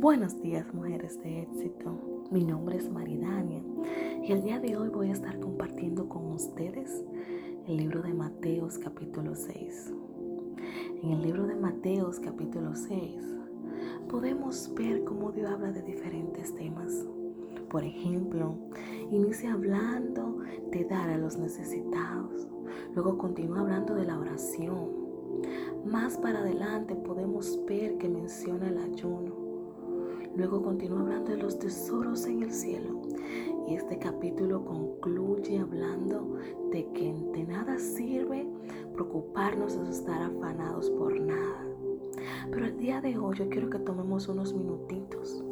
Buenos días, mujeres de éxito. Mi nombre es Maridania y el día de hoy voy a estar compartiendo con ustedes el libro de Mateos capítulo 6. En el libro de Mateos capítulo 6 podemos ver cómo Dios habla de diferentes temas. Por ejemplo, inicia hablando de dar a los necesitados. Luego continúa hablando de la oración. Más para adelante podemos ver que menciona el ayuno. Luego continúa hablando de los tesoros en el cielo. Y este capítulo concluye hablando de que de nada sirve preocuparnos o estar afanados por nada. Pero el día de hoy yo quiero que tomemos unos minutitos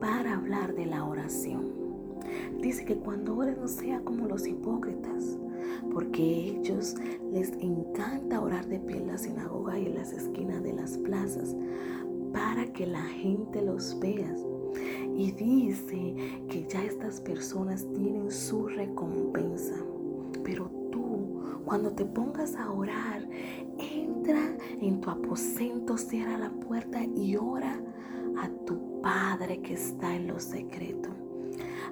para hablar de la oración. Dice que cuando ores no sea como los hipócritas, porque a ellos les encanta orar de pie en la sinagoga y en las esquinas de las plazas para que la gente los vea. Y dice que ya estas personas tienen su recompensa. Pero tú, cuando te pongas a orar, entra en tu aposento, cierra la puerta y ora a tu Padre que está en lo secreto.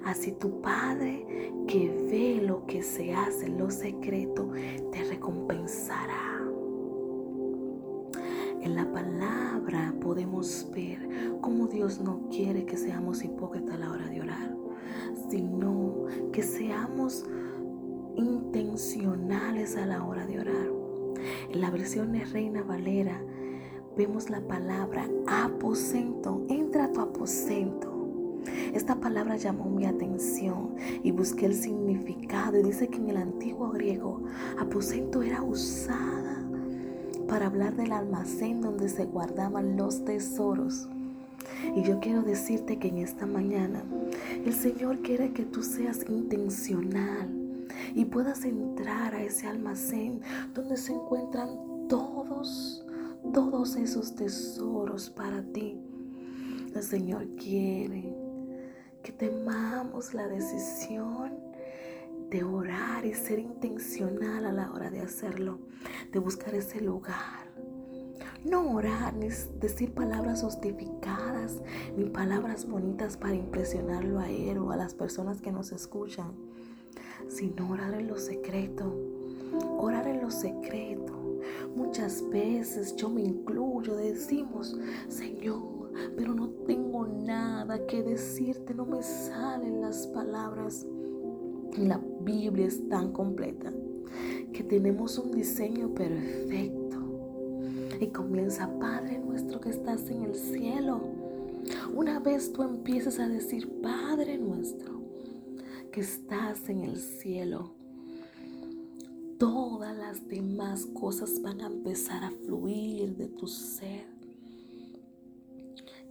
Así tu Padre que ve lo que se hace en lo secreto te recompensará. No quiere que seamos hipócritas a la hora de orar, sino que seamos intencionales a la hora de orar. En la versión de Reina Valera vemos la palabra aposento. Entra a tu aposento. Esta palabra llamó mi atención y busqué el significado y dice que en el antiguo griego aposento era usada para hablar del almacén donde se guardaban los tesoros. Y yo quiero decirte que en esta mañana el Señor quiere que tú seas intencional y puedas entrar a ese almacén donde se encuentran todos todos esos tesoros para ti. El Señor quiere que temamos la decisión de orar y ser intencional a la hora de hacerlo, de buscar ese lugar. No orar ni decir palabras justificadas, ni palabras bonitas para impresionarlo a él o a las personas que nos escuchan, sino orar en lo secreto. Orar en lo secreto Muchas veces yo me incluyo, decimos, Señor, pero no tengo nada que decirte, no me salen las palabras. La Biblia es tan completa que tenemos un diseño perfecto. Y comienza, Padre nuestro que estás en el cielo. Una vez tú empieces a decir, Padre nuestro que estás en el cielo, todas las demás cosas van a empezar a fluir de tu ser.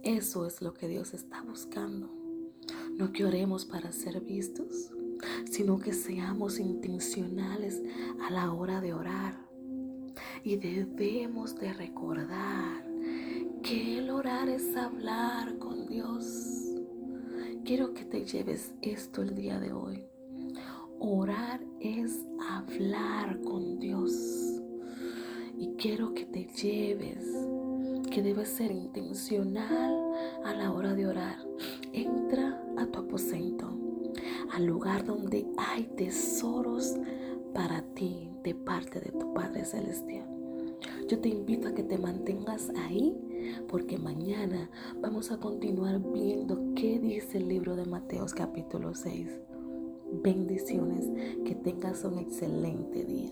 Eso es lo que Dios está buscando. No que oremos para ser vistos, sino que seamos intencionales a la hora de orar. Y debemos de recordar que el orar es hablar con Dios. Quiero que te lleves esto el día de hoy. Orar es hablar con Dios. Y quiero que te lleves, que debes ser intencional a la hora de orar. Entra a tu aposento, al lugar donde hay tesoros para ti de parte de tu Padre Celestial. Yo te invito a que te mantengas ahí porque mañana vamos a continuar viendo qué dice el libro de Mateos capítulo 6. Bendiciones, que tengas un excelente día.